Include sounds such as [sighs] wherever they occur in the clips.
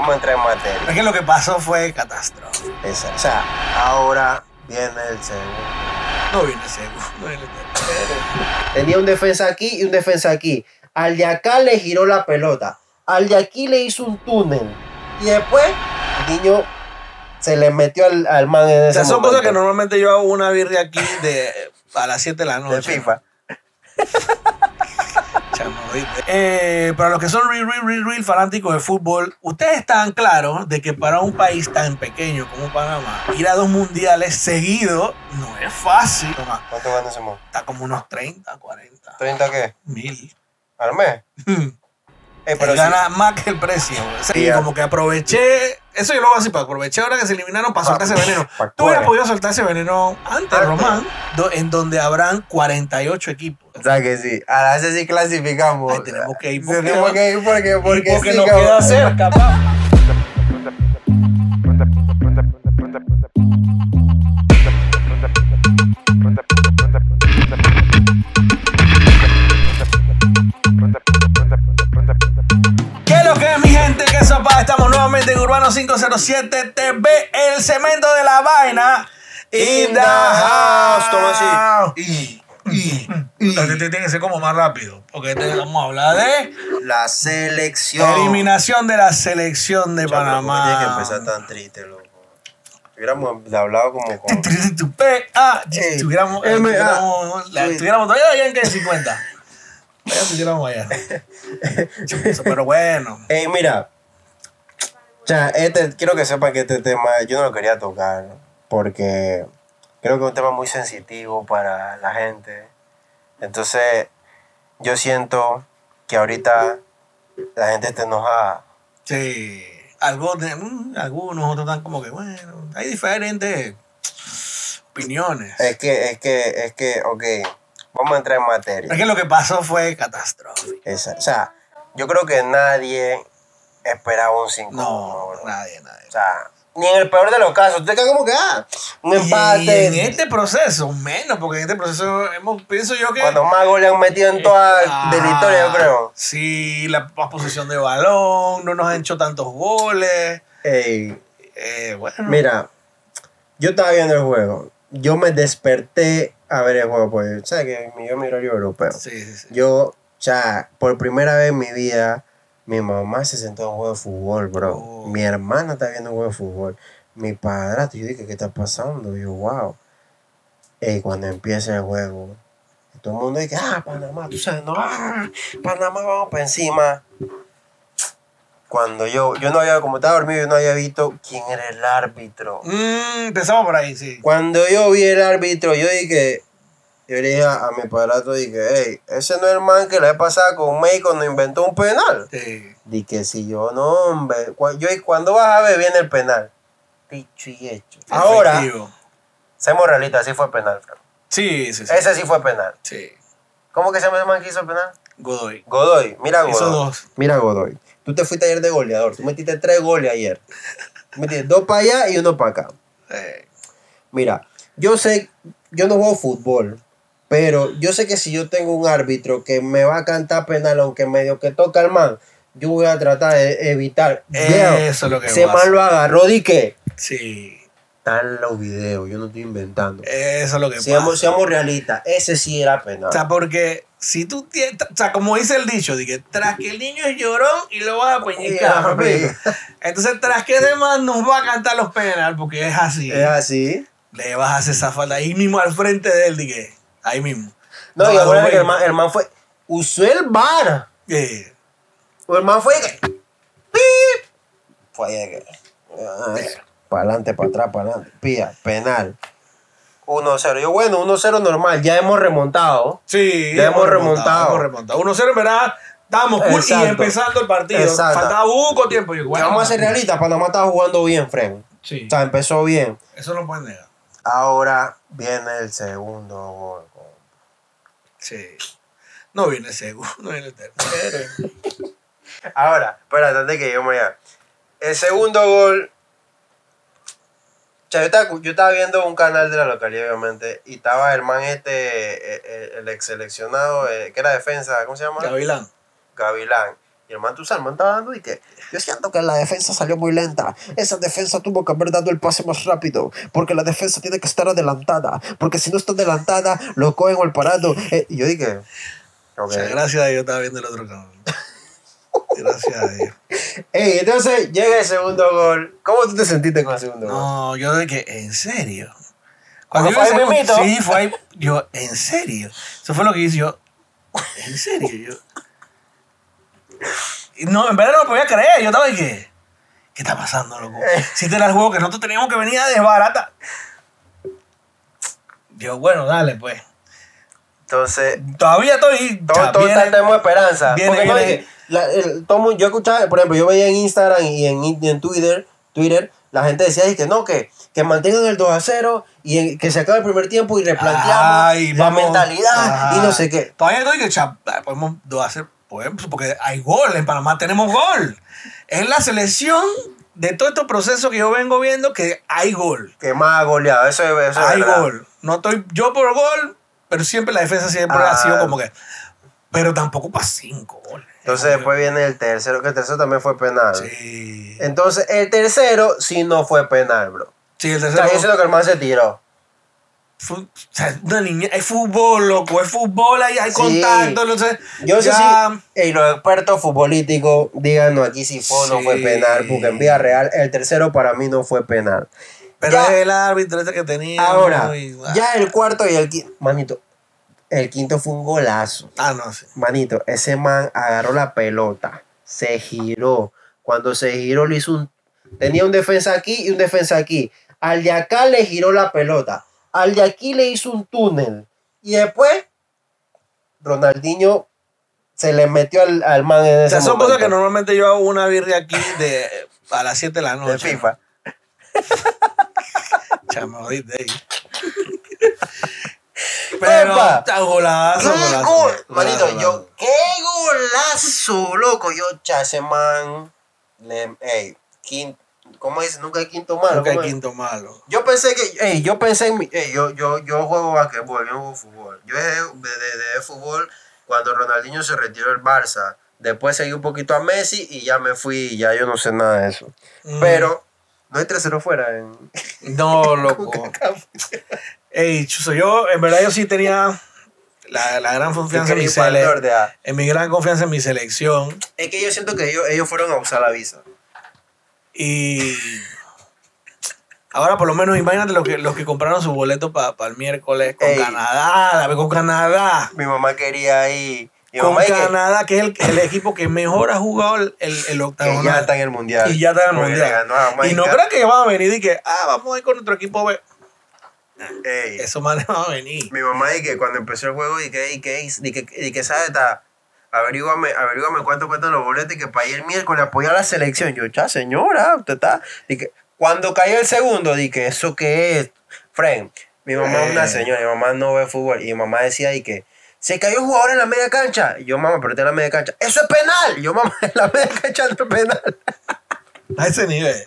Vamos a entrar en materia. Es que lo que pasó fue catástrofe. Esa. O sea, ahora viene el segundo. No viene segundo, no viene tercero. Tenía un defensa aquí y un defensa aquí. Al de acá le giró la pelota. Al de aquí le hizo un túnel. Y después, el niño se le metió al, al man en O ese sea, son momento. cosas que normalmente yo hago una birria aquí de a las 7 de la de noche. FIFA. Eh, para los que son real, real, real, real fanáticos de fútbol, ustedes están claros de que para un país tan pequeño como Panamá, ir a dos mundiales seguidos no es fácil. Toma, ¿Cuánto gana ese está como unos 30, 40 ¿30 qué? mil. ¿Al mes? [laughs] Eh, pero gana más que el precio. Sí, como que aproveché. Eso yo lo hago así, para aproveché ahora que se eliminaron para soltar ese veneno. Tú hubieras podido soltar ese veneno antes, Antes. Román, do- en donde habrán 48 equipos. O sea que sí. A la vez sí clasificamos. Ay, tenemos que ir porque- Tenemos que ir porque, porque, porque sí, nos cabrón. queda cerca, pa. Nuevamente en Urbano 507 TV, el cemento de la vaina. In the house. Toma así. Y, y, y. Este tiene que ser como más rápido, porque este vamos a hablar de La selección. eliminación de la selección de Chaval, ¿cómo Panamá. Tiene que empezar tan triste, loco. Hubiéramos hablado como con. A, tuviéramos, tuviéramos, la- tuviéramos todavía [laughs] allá en que 50. Ya estuviéramos allá. Pero bueno. Ey, mira. O sea, este, quiero que sepan que este tema yo no lo quería tocar. Porque creo que es un tema muy sensitivo para la gente. Entonces, yo siento que ahorita la gente está enojada. Sí. Algunos, mm, algunos otros están como que, bueno, hay diferentes opiniones. Es que, es que, es que, ok, vamos a entrar en materia. Es que lo que pasó fue catastrófico. Esa- o sea, yo creo que nadie esperaba un 5 No, nadie, nadie. O sea, ni en el peor de los casos. Usted queda como que, ah, un Y empate. en este proceso, menos, porque en este proceso hemos, pienso yo que. Cuando más goles han metido en toda Ah, de la historia, yo creo. Sí, la más posesión de balón, no nos han hecho tantos goles. Ey, Eh, bueno. mira, yo estaba viendo el juego. Yo me desperté a ver el juego, pues, ¿sabes que Yo mi horario europeo. Sí, sí, sí. Yo, o sea, por primera vez en mi vida, mi mamá se sentó en un juego de fútbol, bro. Oh. Mi hermana está viendo un juego de fútbol. Mi padrastro, yo dije, ¿qué está pasando? Y yo, wow. Y cuando empieza el juego, todo el mundo dice, ah, Panamá, tú sabes, no, ah, Panamá, vamos para encima. Cuando yo, yo no había, como estaba dormido, yo no había visto quién era el árbitro. Mm, empezamos por ahí, sí. Cuando yo vi el árbitro, yo dije, yo le dije a, a mi padrastro, dije, hey, ese no es el man que la vez pasada con May cuando inventó un penal. Sí. Dije, si yo, no, hombre, cu- yo, cuando vas a ver viene el penal. Dicho y hecho. Ahora, seamos realistas, sí fue penal, Fran. Sí, sí, sí. Ese sí fue penal. Sí. ¿Cómo que se llama ese man que hizo el penal? Godoy. Godoy, mira Hizo Godoy. dos. Mira Godoy. Tú te fuiste ayer de goleador, tú metiste tres goles ayer. Tú metiste dos para allá y uno para acá. Mira, yo sé, yo no juego fútbol, pero yo sé que si yo tengo un árbitro que me va a cantar penal, aunque medio que toca el man, yo voy a tratar de evitar. Eso es lo que Ese pasa. man lo agarró, di que. Sí. Están los videos, yo no estoy inventando. Eso es lo que Seamos, pasa. seamos realistas, ese sí era penal. O sea, porque si tú tienes, o sea, como dice el dicho, que tras que el niño es llorón y lo vas a peñicar. Entonces, tras que man nos va a cantar los penal, porque es así, es así. le vas a hacer esa falta ahí mismo al frente de él, dije, ahí mismo. No, y No, acuérdate que el man, el man fue. Usó el bar. Eh, O el man fue. ¡Pip! Fue ahí de que. Para adelante, para atrás, para adelante. Pía, penal. 1-0. Yo, bueno, 1-0 normal. Ya hemos remontado. sí, Ya hemos remontado. Hemos remontado. 1-0 en verdad, estábamos cool y empezando el partido. Exacto. Faltaba poco tiempo. Yo, bueno, vamos a ser realistas. Panamá estaba jugando bien, Fren. Sí, O sea, empezó bien. eso no pueden negar. Ahora viene el segundo gol. Sí. No viene segundo, no viene tercero. Ahora, espérate, antes que yo me vaya. El segundo gol. O sea, yo estaba, yo estaba viendo un canal de la localidad, obviamente, y estaba el man este, el, el ex seleccionado, eh, que era defensa, ¿cómo se llama? Gavilán. Gavilán. Y el man, tú sabes, el man estaba dando y que yo siento que la defensa salió muy lenta. Esa defensa tuvo que haber dado el pase más rápido. Porque la defensa tiene que estar adelantada. Porque si no está adelantada, lo cogen al parado. Eh, y yo dije, O ok. sea, gracias a Dios estaba viendo el otro cabrón. [laughs] Gracias a Dios. Ey, entonces llega el segundo gol. ¿Cómo tú te sentiste con el segundo gol? No, yo de que, ¿en serio? ¿Cuando yo fue ahí? Sí, fue ahí. Yo, ¿en serio? Eso fue lo que hice yo. ¿En serio? Yo. No, en verdad no me podía creer. Yo estaba y que, ¿qué está pasando, loco? [laughs] Si este te las juego que nosotros teníamos que venir a desbarata. Yo, bueno, dale, pues. Entonces. Todavía estoy. Todo, tenemos esperanza. Yo escuchaba, por ejemplo, yo veía en Instagram y en, Twitter, Twitter, la gente decía que no, que, que mantengan el 2 a 0 y que se acabe el primer tiempo y replanteamos la mentalidad y no sé qué. Todavía estoy que podemos 2 a 0. Pues, porque hay gol, en Panamá tenemos gol. Es la selección de todo este proceso que yo vengo viendo que hay gol. Que más ha goleado, eso, es Hay gol. No estoy yo por gol, pero siempre la defensa siempre ha sido ah. como que... Pero tampoco para cinco goles. Entonces después viene el tercero, que el tercero también fue penal. Sí. Entonces el tercero sí no fue penal, bro. Sí, el tercero. O eso es lo que el man se tiró o sea, una niña, hay fútbol, loco, hay fútbol, ahí hay Sí. contacto. Yo no sé ya- si ey, los expertos futbolísticos díganos aquí si fue o no fue Sí. penal, porque en vía real el tercero para mí no fue penal. Pero Ya. es el árbitro este que tenía. Ahora, y- ya el cuarto y el quinto, manito, el quinto fue un golazo. Ah, no sé. Manito, ese man agarró la pelota, se giró. Cuando se giró le hizo un... Tenía un defensa aquí y un defensa aquí. Al de acá le giró la pelota. Al de aquí le hizo un túnel. Y después, Ronaldinho se le metió al, al man en ese O sea, son momento. cosas que normalmente yo hago una birria aquí de a las 7 de la de noche. FIFA. [laughs] Chamo, ahí. [laughs] Pero Epa. golazo, ¡Qué golazo, gol! golazo, Manito, golazo. yo, ¡qué golazo, loco! Yo, cha, ese man, le, ey, quin- ¿cómo dice? Nunca hay quinto malo. Que hay ¿cómo es? quinto malo. Yo pensé que, ey, yo pensé en mi, ey, yo, yo, yo juego basquetbol, yo juego fútbol. Yo dejé de, de, de fútbol cuando Ronaldinho se retiró del Barça. Después seguí un poquito a Messi y ya me fui y ya yo no sé nada de eso. Mm. Pero no hay 3-0 fuera en... [laughs] No, loco. Ey, chuzo, yo, en verdad, yo sí tenía la, la gran confianza en mi, ah. en mi gran confianza en mi selección. Es que yo siento que ellos, ellos fueron a usar la visa. Y ahora por lo menos imagínate los que, los que compraron su boleto para el miércoles con Ey. Canadá, la con Canadá. Mi mamá quería ir... Mi Con mamá y que- Canadá, que es el, el equipo que mejor ha jugado el, el, el que octagonal. ya está en el mundial. Y ya está en el Porque mundial. Y no creo que van a venir y que, ah, vamos a ir con nuestro equipo B. Ey, Esos manes van a venir. mi mamá y que cuando empezó el juego y que, y que, y que, y que sabe, está, averígame, averígame cuánto cuestan los boletos y que para ir el miércoles apoyar a la selección. Yo, cha, señora, usted está. Que, cuando cayó el segundo, dije, ¿eso qué es? Friend, mi mamá es una Eh. señora, mi mamá no ve fútbol. Y mi mamá decía, y que, se cayó un jugador en la media cancha. Y yo, mamá, pero está en la media cancha. ¡Eso es penal! Yo, mamá, en la media cancha no es penal. [laughs] A ese nivel.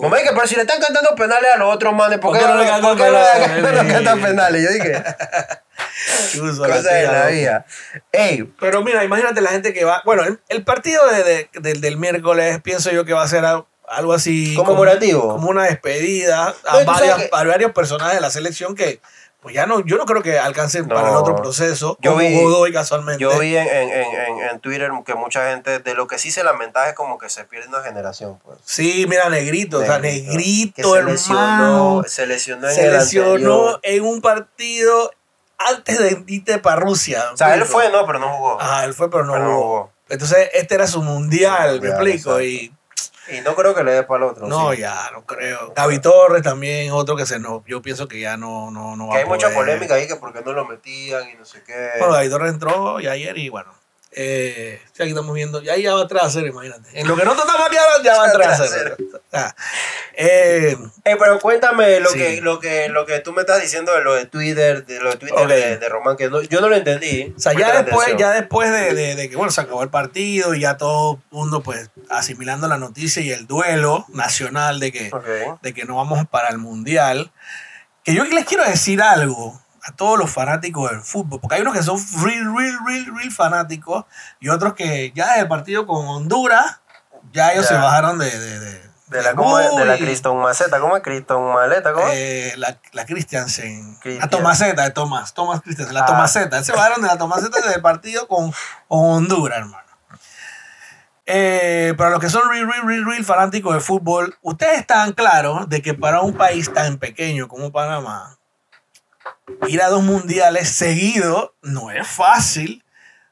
Mamá, y que, pero si le están cantando penales a los otros manes, ¿por ¿Por qué no le por cantan qué no le- penales? no le cantan penales? Y yo dije, [laughs] [laughs] Cosas de la vida. Ey, Pero mira, imagínate la gente que va. Bueno, el, el partido de, de- del- del miércoles pienso yo que va a ser algo así. como- Conmemorativo. Como, una despedida No, a, sabes varias- que- a varios personajes de la selección que, pues ya no, yo no creo que alcancen No. para el otro proceso. Yo como vi- Godoy casualmente. Yo vi en, en, en, en- en Twitter que mucha gente, de lo que sí se lamenta es como que se pierde una generación, pues. Sí, mira, Negrito, o sea, Negrito, Negrito, que se hermano. lesionó, se lesionó en se el lesionó anterior. en un partido antes de irte para Rusia. O sea, él ¿me fue, no, pero no jugó. Ajá, él fue, pero no Pero no jugó. Entonces, este era su mundial, me mundial, explico. exacto. Y Y no creo que le dé para el otro. no, sí. ya, no creo. Gaby Torres también, otro que se no, yo pienso que ya no, no, no va Que hay a mucha polémica ahí que por qué no lo metían y no sé qué. Bueno, Gaby Torres entró y ayer y bueno. Eh, aquí estamos viendo, ya ahí ya va atrás a hacer, imagínate. En lo que nosotros estamos aquí ahora, ya va [laughs] atrás a hacer. Ah, eh, Eh, pero cuéntame lo, Sí. que, lo, que, lo que tú me estás diciendo de lo de Twitter, de lo de Twitter de, de Román, que no- yo no lo entendí. O sea, ya después, atención. ya después de, de- de que bueno, se acabó el partido y ya todo el mundo pues asimilando la noticia y el duelo nacional de que, de que no vamos para el mundial. Que yo les quiero decir algo a todos los fanáticos del fútbol, porque hay unos que son real, real, real, real fanáticos y otros que ya desde el partido con Honduras, ya ellos Ya. se bajaron de... de, de De la, ¿cómo es? de la Criston Maceta, ¿cómo es? Criston Maleta, ¿cómo eh, la, la Christiansen. Cristian. La Tomaseta de Tomás. Tomás Christiansen. La Ah. Tomaseta. Se bajaron de la Tomaseta desde el partido con, con Honduras, hermano. Eh, para los que son real, real, real, real fanáticos de fútbol, ustedes están claros de que para un país tan pequeño como Panamá, ir a dos mundiales seguidos no es fácil.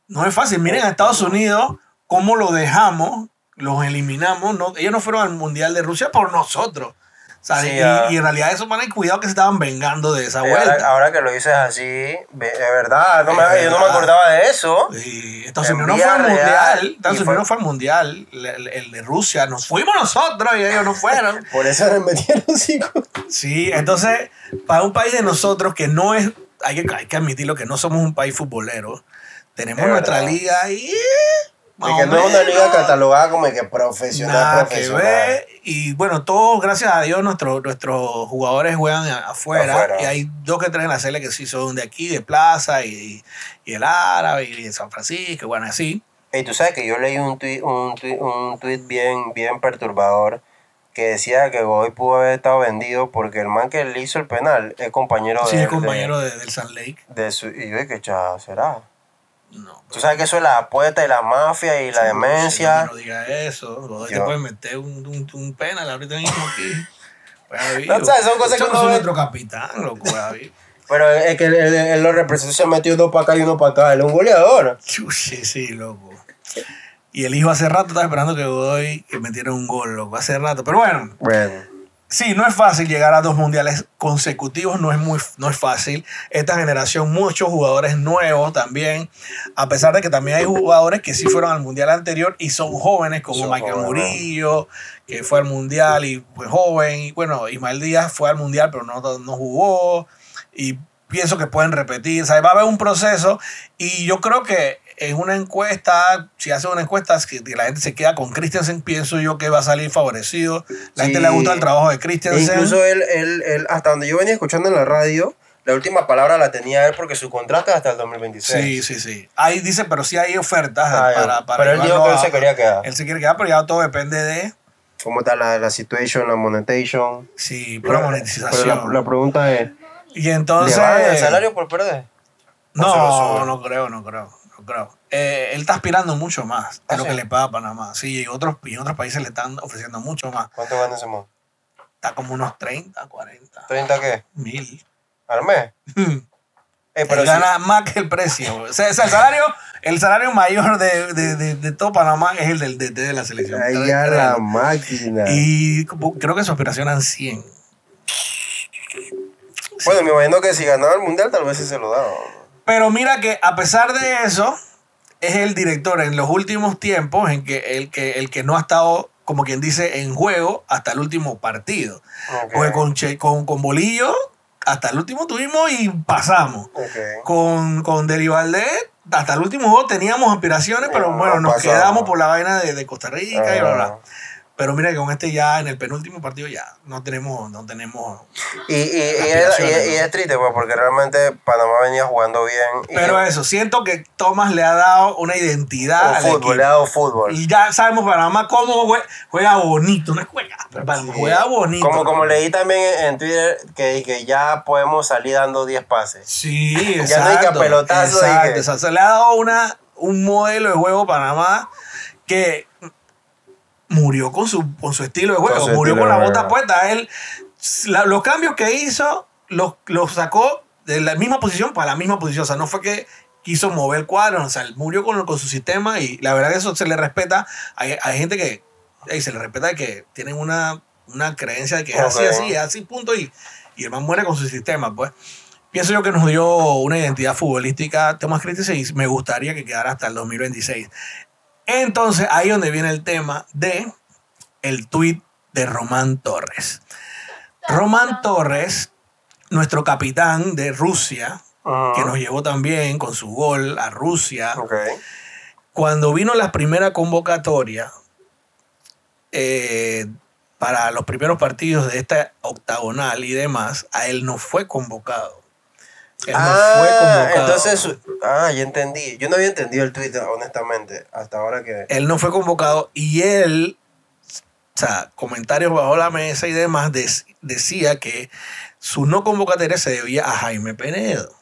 No es fácil. Miren a Estados Unidos cómo lo dejamos, los eliminamos. No, ellos no fueron al mundial de Rusia por nosotros. Sí, y, ah. y en realidad eso man, cuidado que se estaban vengando de esa vuelta. ahora, ahora que lo dices así, es verdad, no me- yo no me verdad. acordaba de eso. Y Estados Unidos no fue al mundial. Estados Unidos no fue al mundial. El, el- el de Rusia. Nos fuimos nosotros y ellos no fueron. [laughs] Por eso le metieron cinco. Sí, entonces, para un país de nosotros que no es, hay que, hay que admitirlo, que no somos un país futbolero, tenemos Es nuestra verdad. liga y... Y que no es una liga catalogada como que profesional, Nada que profesional. ver. Y bueno, todos, gracias a Dios, nuestros nuestros jugadores juegan afuera, Afuera. Y hay dos que tres en la serie que sí son de aquí, de Plaza, y, y el Árabe, y de San Francisco, bueno, así. Y tú sabes que yo leí un tweet, un tweet, un tweet bien, bien perturbador que decía que Godoy pudo haber estado vendido porque el man que le hizo el penal es compañero Sí, de, es compañero de, del Sand Lake. de, de su... Y yo dije, chao, será. No. Tú sabes que eso es la apuesta y la mafia y la demencia. No diga eso. Godoy te Yo- puede meter un, un, un penal ahorita mismo aquí. Vivo. No, ¿sabes? Son cosas que uno ve. nuestro capitán, loco. Pero es que él, lo representó, se metió dos para acá y uno para acá. Él es un goleador. Chuchi, sí, loco. Y el hijo hace rato estaba esperando que Godoy que metiera un gol, loco, hace rato. Pero bueno, Bueno. Sí, no es fácil llegar a dos mundiales consecutivos, no es, muy, no es fácil. Esta generación, muchos jugadores nuevos también, a pesar de que también hay jugadores que sí fueron al mundial anterior y son jóvenes, como Son Michael jóvenes. Murillo, que fue al mundial y fue joven. Y bueno, Ismael Díaz fue al mundial, pero no, no jugó. Y pienso que pueden repetir. O sea, va a haber un proceso. Y yo creo que en una encuesta, si hace una encuesta, que que la gente se queda con Christensen, pienso yo que va a salir favorecido. La gente le gusta el trabajo de E Christensen. incluso él, él, él, hasta donde yo venía escuchando en la radio, la última palabra la tenía él porque su contrato es hasta el 2026. Sí, sí, sí. Ahí dice, pero sí hay ofertas Ah, para, para pero él dijo que él se quería quedar. Él se quiere quedar, pero ya todo depende de ¿Cómo está la, la situation, la monetization? sí, Pero monetización. la, la pregunta es, y entonces. ¿le el salario por perder? ¿O se lo No, no creo, no creo, creo. Eh, él está aspirando mucho más de ¿Ah, lo sí? que le paga a Panamá. Sí, y otros, y otros países le están ofreciendo mucho más. ¿Cuánto gana ese man? Está como unos 30, 40 ¿30 qué? mil. ¿Al mes? Eh, pero Él sí. gana más que el precio. O sea, el salario, el salario mayor de, de, de, de todo Panamá es el del DT de la selección. Ay, a la máquina. Y creo que su aspiración eran 100. Bueno, me imagino que si ganaba el mundial, tal vez sí se lo daba. Pero mira que a pesar de eso, es el director en los últimos tiempos en que el que, el que no ha estado, como quien dice, en juego hasta el último partido. Ok. Porque con, Che- con, con Bolillo, hasta el último tuvimos y pasamos. Ok. Con, con Deli Valdés, hasta el último juego teníamos aspiraciones, pero No, bueno, nos pasamos. quedamos por la vaina de, de Costa Rica y bla, bla. Pero mira que con este ya, en el penúltimo partido ya, no tenemos, no tenemos Y, y, y, es, triste, pues, porque realmente Panamá venía jugando bien. Pero eso, siento que Thomas le ha dado una identidad o al fútbol, equipo. le ha dado fútbol. Y ya sabemos Panamá cómo jue- juega bonito, no es juega, Sí. juega bonito. Como, como leí también en Twitter que, que ya podemos salir dando 10 pases. Sí, [laughs] Ya exacto. no hay que pelotazo, exacto, dije. exacto. Se le ha dado una, un modelo de juego Panamá que murió con su, con su estilo de juego, Con murió con la bota puesta. Él, la- los cambios que hizo, los, los sacó de la misma posición para la misma posición. O sea, no fue que quiso mover el cuadro, o sea, él murió con, con su sistema y la verdad que eso se le respeta. Hay, hay gente que ey, se le respeta que tienen una, una creencia de que es así, Ok. así, es así, punto, y, y el man muere con su sistema, pues. Pienso yo que nos dio una identidad futbolística Tomás Christensen y me gustaría que quedara hasta el 2026. Entonces, ahí es donde viene el tema de el tuit de Román Torres. Román Torres, nuestro capitán de Rusia, que nos llevó también con su gol a Rusia, cuando vino la primera convocatoria eh, para los primeros partidos de esta octagonal y demás, a él no fue convocado. Él no fue Ah, convocado. entonces, ah, ya entendí. Yo no había entendido el Twitter, honestamente, hasta ahora que... Él no fue convocado y él, o sea, comentarios bajo la mesa y demás, decía que su no convocatoria se debía a Jaime Penedo.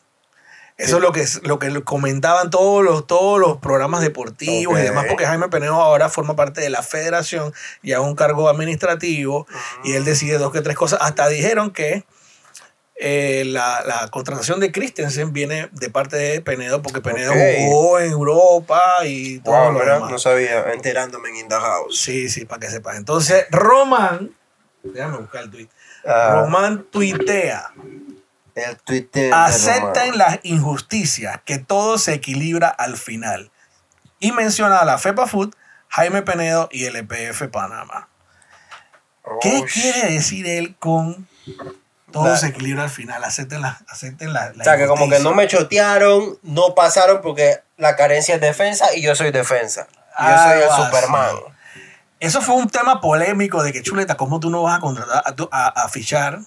Eso es lo que, lo que comentaban todos los, todos los programas deportivos y demás, porque Jaime Penedo ahora forma parte de la federación y a un cargo administrativo y él decide dos que tres cosas. Hasta dijeron que eh, la, la contratación de Christensen viene de parte de Penedo, porque Penedo jugó en Europa y todo Wow, lo demás. no sabía, enterándome en In the House. Sí, sí, para que sepas. Entonces, Román, déjame buscar el tweet. Ah, Román tuitea. el de Acepten las injusticias, que todo se equilibra al final. Y menciona a la FEPA Food, Jaime Penedo y el EPF Panamá. ¿Qué Oh, quiere decir él con todo La- se equilibra al final? Acepten la, acepten la, la O sea, que como que no me chotearon, no pasaron porque la carencia es defensa y yo soy defensa. Yo soy el. Superman. Eso fue un tema polémico de que, chuleta, ¿cómo tú no vas a contratar a, tu- a- a fichar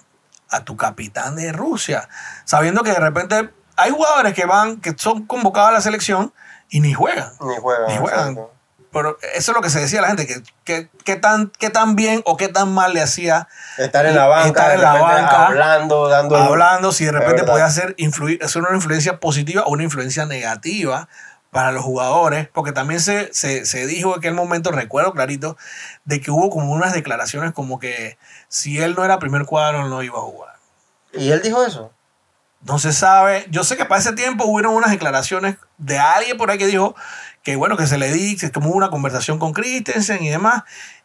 a tu capitán de Rusia? Sabiendo que de repente hay jugadores que van, que son convocados a la selección y ni juegan. Ni juegan. Ni juegan. exacto. Pero eso es lo que se decía a la gente, que, que, que tan, qué tan bien o qué tan mal le hacía Estar en la banca, Estar en la banca, hablando, dando. hablando, si de repente podía ser, influir, hacer una influencia positiva o una influencia negativa para los jugadores, porque también se, se, se dijo en aquel momento, recuerdo clarito, de que hubo como unas declaraciones como que si él no era primer cuadro, no iba a jugar. Y él dijo eso. No se sabe. Yo sé que para ese tiempo hubieron unas declaraciones de alguien por ahí que dijo que bueno, que se le di, que como hubo una conversación con Christensen y demás.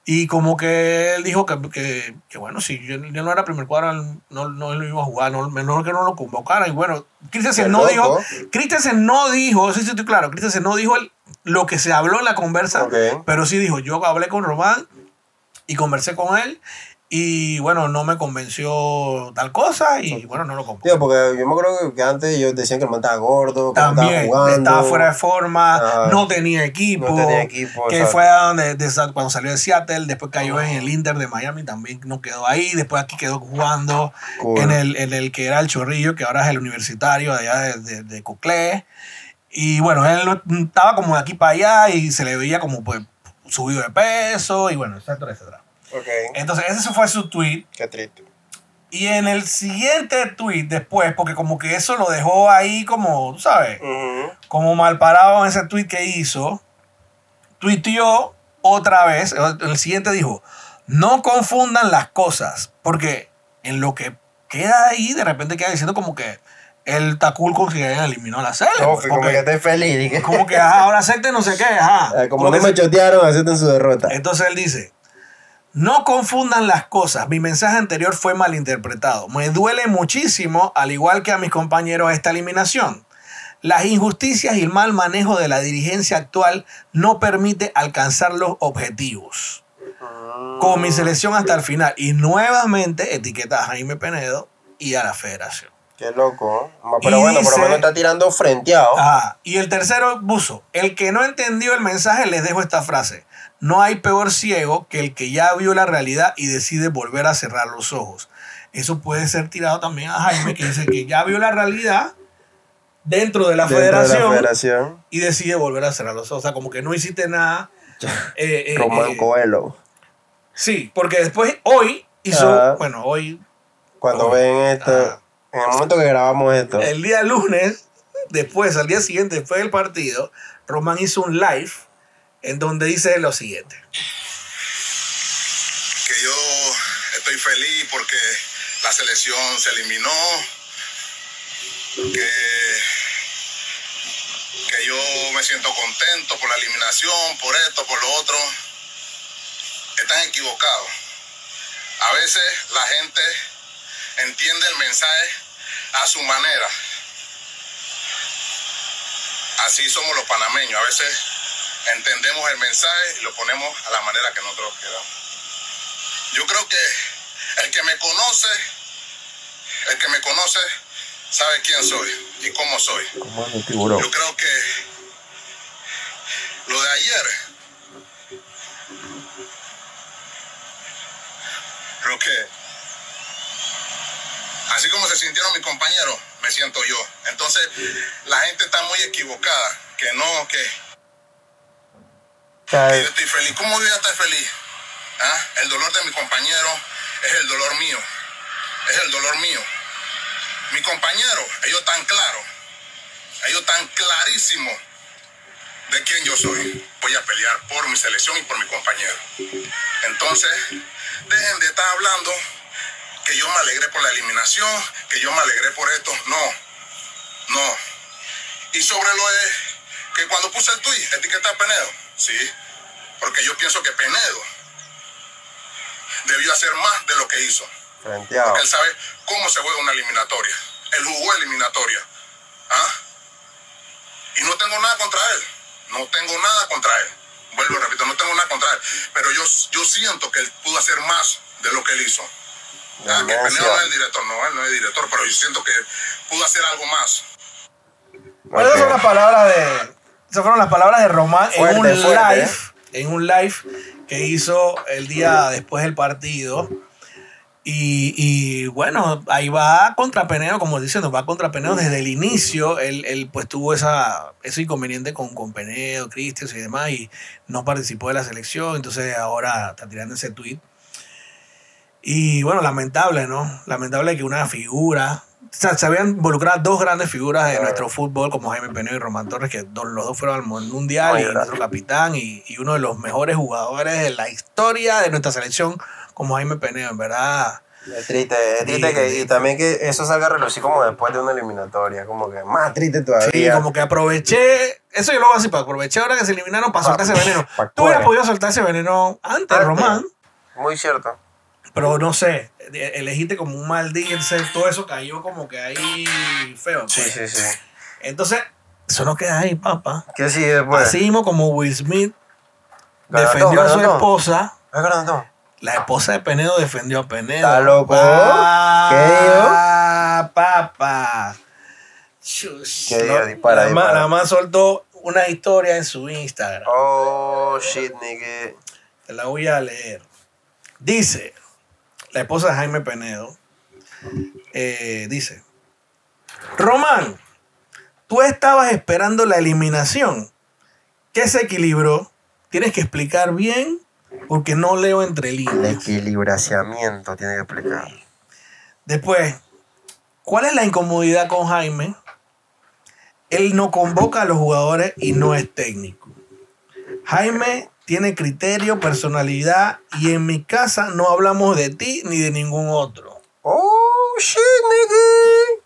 Y como que él dijo que, que, que, bueno, si yo, yo no era primer cuadro, no, no lo iba a jugar, no, mejor que no lo convocara. Y bueno, Christensen no loco. dijo, Christensen no dijo, sí, sí, estoy claro, Christensen no dijo el- lo que se habló en la conversa, pero sí dijo, yo hablé con Román y conversé con él y bueno, no me convenció tal cosa y bueno, no lo convocó. Tío, porque yo me acuerdo que antes ellos decían que el man estaba gordo, que no estaba jugando. estaba fuera de forma, no tenía equipo. No tenía equipo, Que fue donde, de- cuando salió de Seattle, después cayó en el Inter de Miami, también no quedó ahí. Después aquí quedó jugando Cool. en, el, en el que era el Chorrillo, que ahora es el universitario de allá de, de, de Coclé. Y bueno, él estaba como de aquí para allá y se le veía como pues subido de peso y bueno, etcétera, etcétera. Ok. Entonces, ese fue su tweet. Qué triste. Y en el siguiente tweet después, porque como que eso lo dejó ahí como, tú sabes, Ujú. como mal parado en ese tweet que hizo, tuiteó otra vez, el siguiente dijo, no confundan las cosas, porque en lo que queda ahí, de repente queda diciendo como que el está cool que a la. No, pues, como que estoy feliz. como que ajá, ahora acepten no sé qué, ajá. Eh, [laughs] Como Porque no me chotearon, acepten su derrota. entonces él dice, no confundan las cosas, mi mensaje anterior fue malinterpretado. Me duele muchísimo, al igual que a mis compañeros, esta eliminación. Las injusticias y el mal manejo de la dirigencia actual no permite alcanzar los objetivos. Con mi selección hasta el final. Y nuevamente etiqueta a Jaime Penedo y a la federación. Qué loco. ¿eh? Pero Y bueno, por lo dice- menos está tirando frenteado. Ajá. Y el tercero, Buzo. El que no entendió el mensaje, les dejo esta frase. No hay peor ciego que el que ya vio la realidad y decide volver a cerrar los ojos. Eso puede ser tirado también a Jaime, que dice que ya vio la realidad dentro de la, dentro de federación, la federación. y decide volver a cerrar los ojos. O sea, como que no hiciste nada. eh, eh, Román eh, Coelho. sí, porque después, hoy hizo, bueno, hoy, Cuando ven esto, en el momento que grabamos esto, el día lunes, después, al día siguiente, después del partido, Román hizo un live en donde dice lo siguiente. que yo estoy feliz porque la selección se eliminó, que, que yo me siento contento por la eliminación, por esto, por lo otro. Están equivocados. A veces la gente entiende el mensaje a su manera. Así somos los panameños. A veces entendemos el mensaje y lo ponemos a la manera que nosotros queramos. Yo creo que el que me conoce, el que me conoce, sabe quién soy y cómo soy. Yo creo que lo de ayer, creo que así como se sintieron mis compañeros, me siento yo. Entonces, la gente está muy equivocada, que no, que, Yo estoy feliz. ¿Cómo voy a estar feliz? ¿Ah? El dolor de mi compañero es el dolor mío. Es el dolor mío. Mi compañero, ellos están claros. Ellos están clarísimos de quién yo soy. Voy a pelear por mi selección y por mi compañero. Entonces, dejen de estar hablando que yo me alegré por la eliminación, que yo me alegré por esto. No, no. Y sobre lo de que cuando puse el tweet, etiqueta Penedo. Sí, porque yo pienso que Penedo debió hacer más de lo que hizo. frenteado. Porque él sabe cómo se juega una eliminatoria. Él jugó eliminatoria. ¿Ah? Y no tengo nada contra él. No tengo nada contra él. Vuelvo, repito, no tengo nada contra él. Pero yo, yo siento que él pudo hacer más de lo que él hizo. Ah, que. Penedo no es el director, no, él no es el director, pero yo siento que pudo hacer algo más. Bueno, esas son las palabras de. Esas fueron las palabras de Román en un fuerte, live. ¿eh? En un live que hizo el día después del partido. Y, y, bueno, ahí va contra Penedo, como diciendo, va contra Penedo desde el inicio. Él, él, pues tuvo esa, ese inconveniente con, con Penedo, Cristian y demás, y no participó de la selección. Entonces ahora está tirando ese tweet. Y bueno, lamentable, ¿no? Lamentable que una figura. Se habían involucrado dos grandes figuras de nuestro fútbol, como Jaime Penedo y Román Torres, que los dos fueron al Mundial Muy y grande. nuestro capitán y, y uno de los mejores jugadores de la historia de nuestra selección, como Jaime Penedo, en verdad. Es triste, es triste que, y también que eso salga a relucir como después de una eliminatoria, como que más triste todavía. Sí, como que aproveché. Eso yo lo hago así, para aproveché ahora que se eliminaron para soltar ese veneno. pa' Tú hubieras podido soltar ese veneno antes, Antes. Román. Muy cierto. Pero no sé, e- elegiste como un mal día, todo eso cayó como que ahí feo. Sí, pues. sí, sí. Entonces, eso no queda ahí, papá. ¿Qué sigue después? Así mismo como Will Smith defendió a su esposa, Ah, la esposa de Penedo defendió a Penedo. ¿Está loco? Ah, papá. Shush. ¿Qué? Dispara, nada más soltó una historia en su Instagram. Oh, shit, nigga. Te la voy a leer. Dice, la esposa de Jaime Penedo, eh, dice, Román, tú estabas esperando la eliminación. ¿Qué se equilibró? Tienes que explicar bien porque no leo entre El líneas. equilibraciamiento tiene que explicar. Después, ¿cuál es la incomodidad con Jaime? Él no convoca a los jugadores y no es técnico. Jaime tiene criterio, personalidad y en mi casa no hablamos de ti ni de ningún otro. Oh, shit, nigga.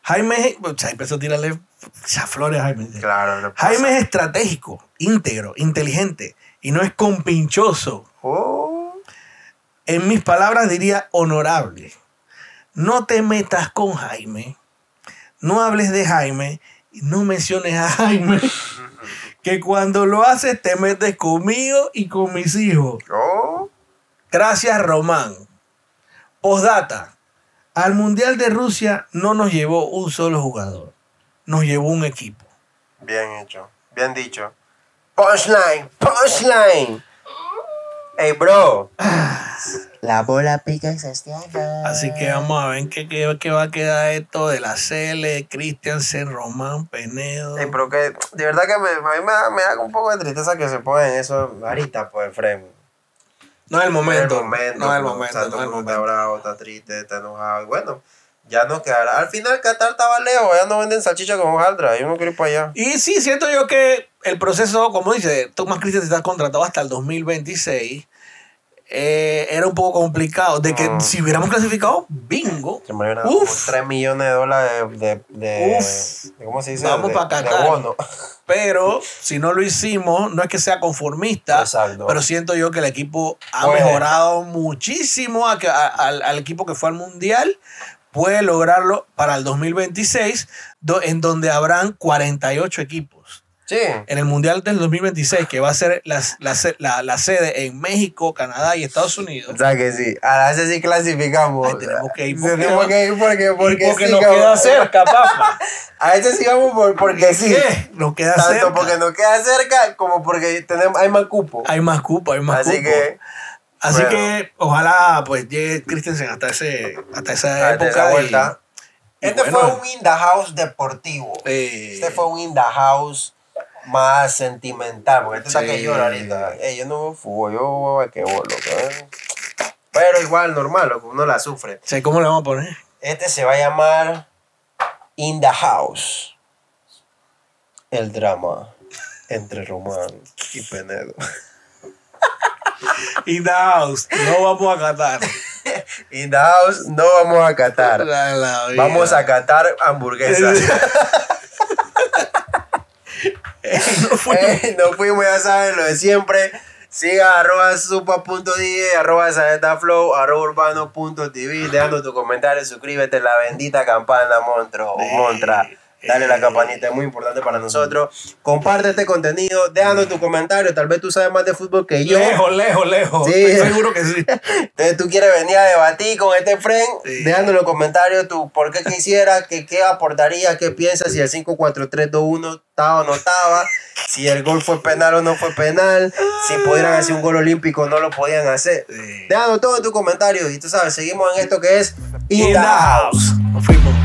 Jaime, o sea, empezó a tirarle flores a Jaime. Claro. Jaime es estratégico, íntegro, inteligente y no es compinchoso. Oh, En mis palabras diría honorable. No te metas con Jaime. No hables de Jaime y no menciones a Jaime. [laughs] Que cuando lo haces te metes conmigo y con mis hijos. oh. Gracias, Román. Postdata. Al Mundial de Rusia no nos llevó un solo jugador. Nos llevó un equipo. Bien hecho. Bien dicho. Punchline, punchline. Hey, bro. [sighs] La bola pica y se estiaga. Así que vamos a ver qué, qué, qué va a quedar esto de la CL, Christiansen, Román, Penedo. Ey, pero que de verdad que me, a mí me da, me da un poco de tristeza que se pongan eso ahorita, pues, Frem. No es el momento. el momento. no es el pues, momento. o sea, no todo es el el mundo está momento. bravo, está triste, está enojado. Y bueno, ya no quedará. Al final Qatar estaba lejos, ya no venden salchicha con hojaldra. Yo no quiero ir para allá. Y sí, siento yo que el proceso, como dice, Thomas Christian está contratado hasta el 2026. Eh, era un poco complicado. De que Mm. si hubiéramos clasificado, bingo. Se me van a Uf. como 3 millones de dólares de, de, de- Uf. de- ¿cómo se dice? Vamos de, pa' de Qatar. bono. Pero si no lo hicimos, no es que sea conformista. Exacto. Pero siento yo que el equipo ha Puede. mejorado muchísimo a que- a- al, al equipo que fue al Mundial. Puede lograrlo para el 2026, do- en donde habrán 48 equipos. Sí. En el Mundial del 2026, que va a ser la, la, la- la sede en México, Canadá y Estados Unidos. O sea que sí. A ese sí clasificamos. Ay, tenemos que ir [laughs] porque- Tenemos que ir porque, porque, porque sí, nos queda cerca, papá. [laughs] A ese sí vamos por, porque sí. ¿Qué? Nos queda Tanto cerca. porque nos queda cerca como porque tenemos, hay más cupo. Hay más cupo, hay más Así cupo. que, Así bueno. que ojalá pues llegue Christensen hasta ese hasta esa época esa vuelta. Y Este bueno, fue un In the House deportivo. eh, Este fue un In the House más sentimental. Porque este está Sí. que llora ahorita. Ey, yo no fútbol, yo veo basquetbol, loco. ¿eh? Pero igual, normal, loco, uno la sufre. ¿sabes ¿Cómo le vamos a poner? Este se va a llamar In the House. El drama entre Román y Penedo. [laughs] In the house. No vamos a catar. [laughs] In the House no vamos a catar. La- la. Vamos a catar hamburguesas. [laughs] [laughs] No Eh, fuimos, ya saben, lo de siempre. Siga arroba supa.die, arroba flow, arroba urbano.tv, dejando tu comentario, suscríbete, la bendita campana, Montro, o Montra. Dale la campanita, es muy importante para nosotros. Comparte este contenido, déjanos tu comentario. Tal vez tú sabes más de fútbol que yo. Lejos, lejos, lejos. Sí. Estoy seguro que sí. Entonces tú quieres venir a debatir con este friend, Sí. dejando en los comentarios tu por qué quisiera, que, qué aportaría, qué piensas, si el 5-4-3-2-1 estaba o no estaba, si el gol fue penal o no fue penal, si pudieran hacer un gol olímpico o no lo podían hacer. Sí. Déjanos todo en tus comentarios y tú sabes, seguimos en esto que es In In the the House. house. Nos fuimos.